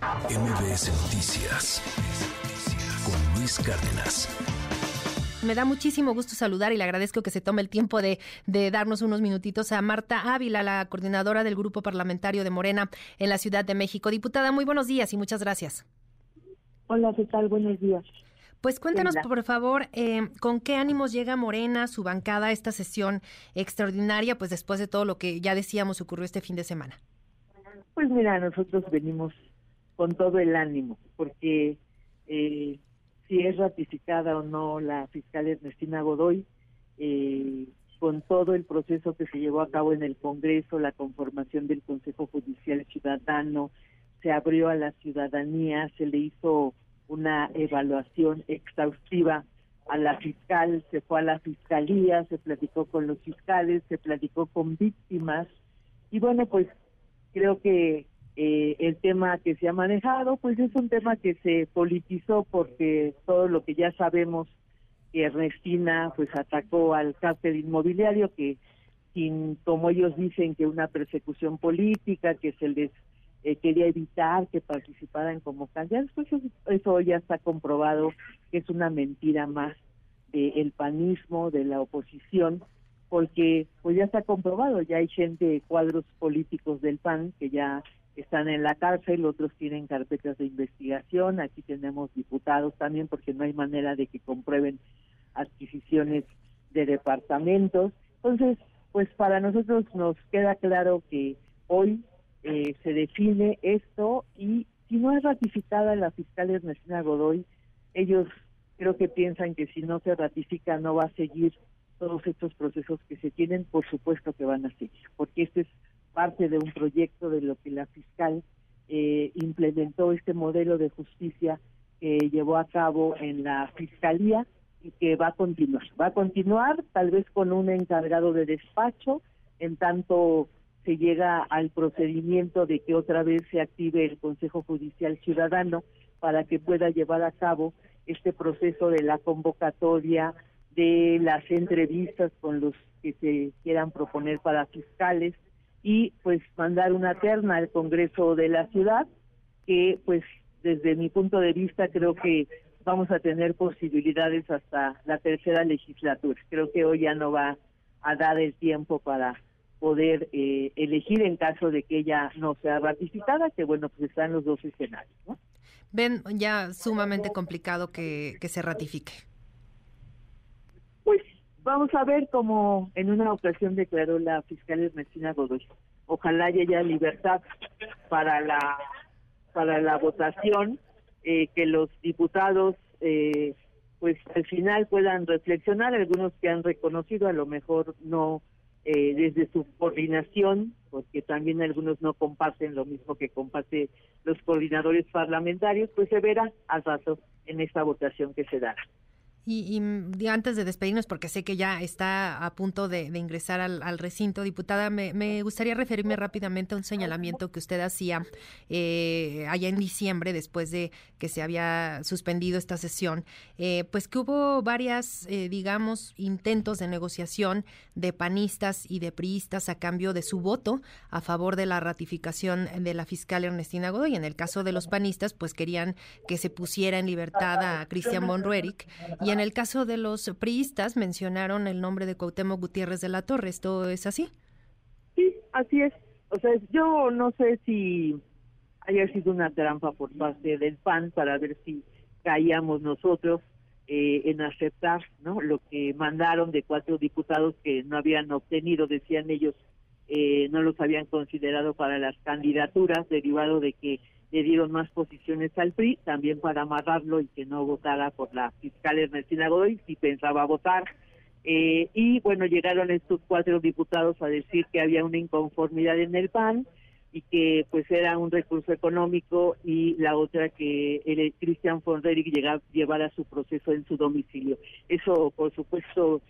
MBS Noticias con Luis Cárdenas. Me da muchísimo gusto saludar y le agradezco que se tome el tiempo de, de, darnos unos minutitos a Marta Ávila, la coordinadora del Grupo Parlamentario de Morena en la Ciudad de México. Diputada, muy buenos días y muchas gracias. Hola, ¿qué tal? Buenos días. Pues cuéntanos, por favor, eh, con qué ánimos llega Morena, su bancada, a esta sesión extraordinaria, pues después de todo lo que ya decíamos ocurrió este fin de semana. Pues mira, nosotros venimos con todo el ánimo, porque eh, si es ratificada o no la fiscal Ernestina Godoy, eh, con todo el proceso que se llevó a cabo en el Congreso, la conformación del Consejo Judicial Ciudadano, se abrió a la ciudadanía, se le hizo una evaluación exhaustiva a la fiscal, se fue a la fiscalía, se platicó con los fiscales, se platicó con víctimas y bueno, pues creo que eh, el tema que se ha manejado, pues es un tema que se politizó porque todo lo que ya sabemos que Ernestina pues atacó al cártel inmobiliario que sin como ellos dicen que una persecución política que se les eh, quería evitar que participaran como candidatos, pues eso, ya está comprobado que es una mentira más del panismo, de la oposición, porque pues ya está comprobado, ya hay gente, cuadros políticos del PAN que ya están en la cárcel, otros tienen carpetas de investigación, aquí tenemos diputados también porque no hay manera de que comprueben adquisiciones de departamentos. Entonces, pues para nosotros nos queda claro que hoy eh, se define esto y si no es ratificada la fiscal Ernestina Godoy, ellos creo que piensan que si no se ratifica no va a seguir todos estos procesos que se tienen, por supuesto que van a seguir, porque este es parte de un proyecto de lo que la fiscal eh, implementó este modelo de justicia que llevó a cabo en la fiscalía y que va a continuar. Va a continuar tal vez con un encargado de despacho, en tanto se llega al procedimiento de que otra vez se active el Consejo Judicial Ciudadano para que pueda llevar a cabo este proceso de la convocatoria de las entrevistas con los que se quieran proponer para fiscales y pues mandar una terna al Congreso de la ciudad que pues desde mi punto de vista creo que vamos a tener posibilidades hasta la tercera legislatura. Creo que hoy ya no va a dar el tiempo para poder eh, elegir en caso de que ella no sea ratificada, que bueno, pues están los dos escenarios. Ven ya sumamente complicado que se ratifique. Vamos a ver cómo en una ocasión declaró la fiscal Ernestina Godoy. Ojalá haya libertad para la para la votación, eh, que los diputados eh, pues al final puedan reflexionar, algunos que han reconocido a lo mejor no eh, desde su coordinación, porque también algunos no comparten lo mismo que comparte los coordinadores parlamentarios, pues se verá al rato en esta votación que se dará. Y, antes de despedirnos, porque sé que ya está a punto de, ingresar al, recinto, diputada, me, gustaría referirme rápidamente a un señalamiento que usted hacía eh, allá en diciembre, después de que se había suspendido esta sesión, eh, pues que hubo varias, eh, digamos, intentos de negociación de panistas y de priistas a cambio de su voto a favor de la ratificación de la fiscal Ernestina Godoy. En el caso de los panistas, pues querían que se pusiera en libertad a Cristian Monrueric y el caso de los priistas mencionaron el nombre de Cuauhtémoc Gutiérrez de la Torre. ¿Esto es así? Sí, así es. O sea, yo no sé si haya sido una trampa por parte del PAN para ver si caíamos nosotros eh, en aceptar no lo que mandaron de cuatro diputados que no habían obtenido, decían ellos, eh, no los habían considerado para las candidaturas, derivado de que le dieron más posiciones al PRI, también para amarrarlo y que no votara por la fiscal Ernestina Godoy, si pensaba votar. Eh, y bueno, llegaron estos cuatro diputados a decir que había una inconformidad en el PAN y que pues era un recurso económico y la otra que el Cristian von llevara su proceso en su domicilio. Eso, por supuesto,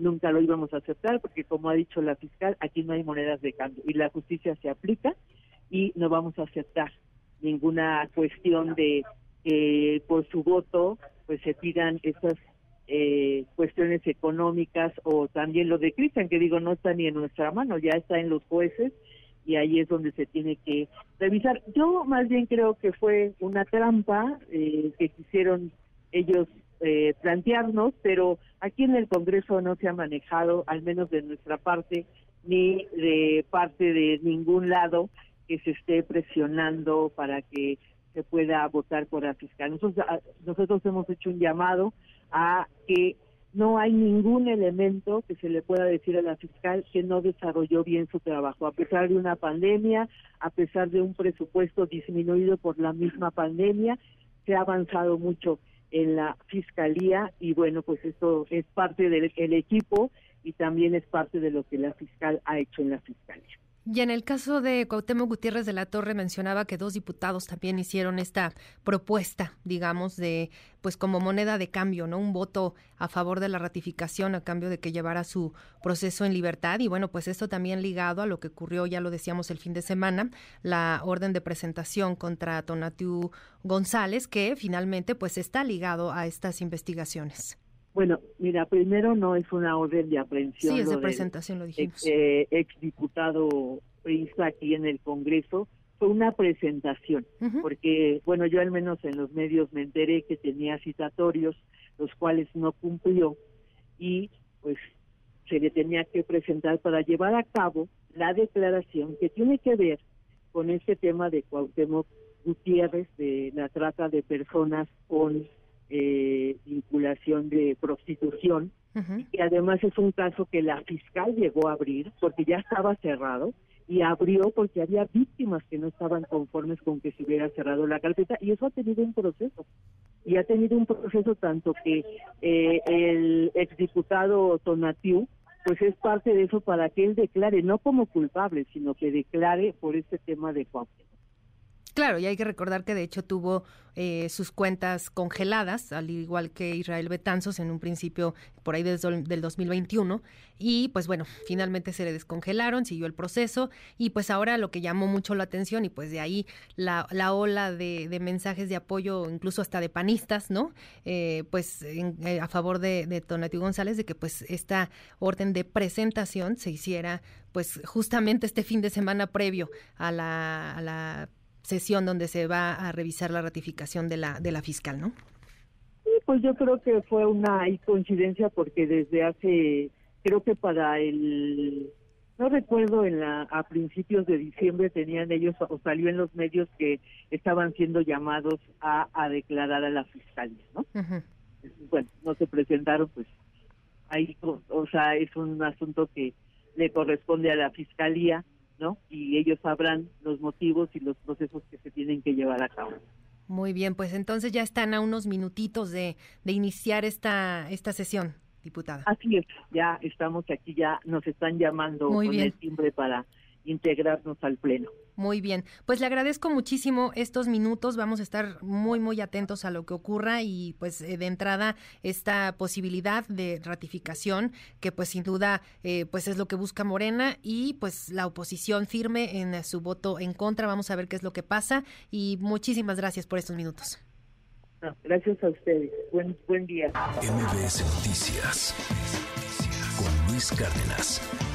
nunca lo íbamos a aceptar porque como ha dicho la fiscal, aquí no hay monedas de cambio y la justicia se aplica y no vamos a aceptar ninguna cuestión de que por su voto pues se pidan esas eh, cuestiones económicas o también lo de Cristian, que digo no está ni en nuestra mano, ya está en los jueces y ahí es donde se tiene que revisar. Yo más bien creo que fue una trampa eh, que quisieron ellos eh, plantearnos, pero aquí en el Congreso no se ha manejado, al menos de nuestra parte, ni de parte de ningún lado que se esté presionando para que se pueda votar por la fiscal. Nosotros, ah, nosotros hemos hecho un llamado a que no hay ningún elemento que se le pueda decir a la fiscal que no desarrolló bien su trabajo, a pesar de una pandemia, a pesar de un presupuesto disminuido por la misma pandemia, se ha avanzado mucho en la fiscalía y bueno, pues esto es parte del equipo y también es parte de lo que la fiscal ha hecho en la fiscalía. Y en el caso de Cuauhtémoc Gutiérrez de la Torre mencionaba que dos diputados también hicieron esta propuesta, digamos, de pues como moneda de cambio, ¿no? Un voto a favor de la ratificación a cambio de que llevara su proceso en libertad y bueno, pues esto también ligado a lo que ocurrió, ya lo decíamos el fin de semana, la orden de presentación contra Tonatiu González que finalmente pues está ligado a estas investigaciones. Bueno, mira, primero no es una orden de aprehensión. Sí, es de presentación, lo dijimos. Eh, ex, diputado exdiputado aquí en el Congreso, fue una presentación, porque, bueno, yo al menos en los medios me enteré que tenía citatorios, los cuales no cumplió, y pues se le tenía que presentar para llevar a cabo la declaración que tiene que ver con este tema de Cuauhtémoc Gutiérrez, de la trata de personas con eh, vinculación de prostitución, y además es un caso que la fiscal llegó a abrir porque ya estaba cerrado y abrió porque había víctimas que no estaban conformes con que se hubiera cerrado la carpeta y eso ha tenido un proceso y ha tenido un proceso tanto que eh, el exdiputado Tonatiu pues es parte de eso para que él declare no como culpable sino que declare por este tema de Cuauhtémoc. Claro, y hay que recordar que de hecho tuvo eh, sus cuentas congeladas, al igual que Israel Betanzos en un principio por ahí desde del 2021, y pues bueno, finalmente se le descongelaron, siguió el proceso, y pues ahora lo que llamó mucho la atención, y pues de ahí la, la ola de, mensajes de apoyo, incluso hasta de panistas, ¿no? Eh, pues eh, a favor de, de González, de que pues esta orden de presentación se hiciera pues justamente este fin de semana previo a la, a la sesión donde se va a revisar la ratificación de la, de la fiscal, ¿no? Sí, pues yo creo que fue una coincidencia porque desde hace, creo que para el, no recuerdo, en la, a principios de diciembre tenían ellos, o salió en los medios que estaban siendo llamados a, a declarar a la fiscalía, ¿no? Bueno, no se presentaron, pues ahí, o sea, es un asunto que le corresponde a la fiscalía y ellos sabrán los motivos y los procesos que se tienen que llevar a cabo. Muy bien, pues entonces ya están a unos minutitos de, de iniciar esta, esta sesión, diputada. Así es, ya estamos aquí, ya nos están llamando con el timbre para integrarnos al Pleno. Muy bien, pues le agradezco muchísimo estos minutos, vamos a estar muy, muy atentos a lo que ocurra y pues eh, de entrada esta posibilidad de ratificación que pues sin duda eh, pues es lo que busca Morena y pues la oposición firme en su voto en contra, vamos a ver qué es lo que pasa y muchísimas gracias por estos minutos. gracias a ustedes, buen, buen día. MBS Noticias con Luis Cárdenas.